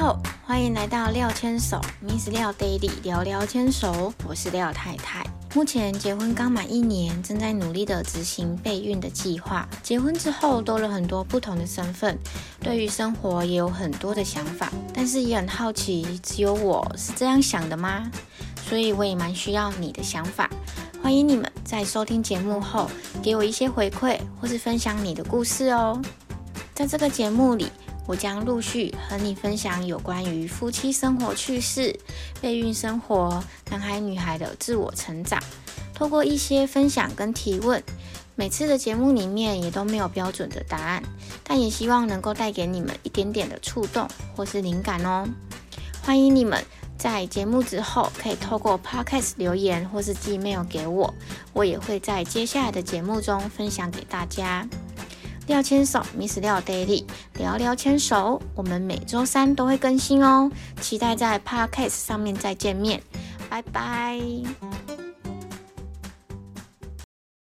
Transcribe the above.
好，欢迎来到廖牵手，Miss 廖 Daily 聊聊牵手，我是廖太太。目前结婚刚满一年，正在努力的执行备孕的计划。结婚之后多了很多不同的身份，对于生活也有很多的想法，但是也很好奇，只有我是这样想的吗？所以我也蛮需要你的想法。欢迎你们在收听节目后给我一些回馈，或是分享你的故事哦。在这个节目里。我将陆续和你分享有关于夫妻生活趣事、备孕生活、男孩女孩的自我成长。透过一些分享跟提问，每次的节目里面也都没有标准的答案，但也希望能够带给你们一点点的触动或是灵感哦。欢迎你们在节目之后可以透过 Podcast 留言或是寄 mail 给我，我也会在接下来的节目中分享给大家。廖牵手，Miss 廖 Daily，聊聊牵手，我们每周三都会更新哦，期待在 Podcast 上面再见面，拜拜。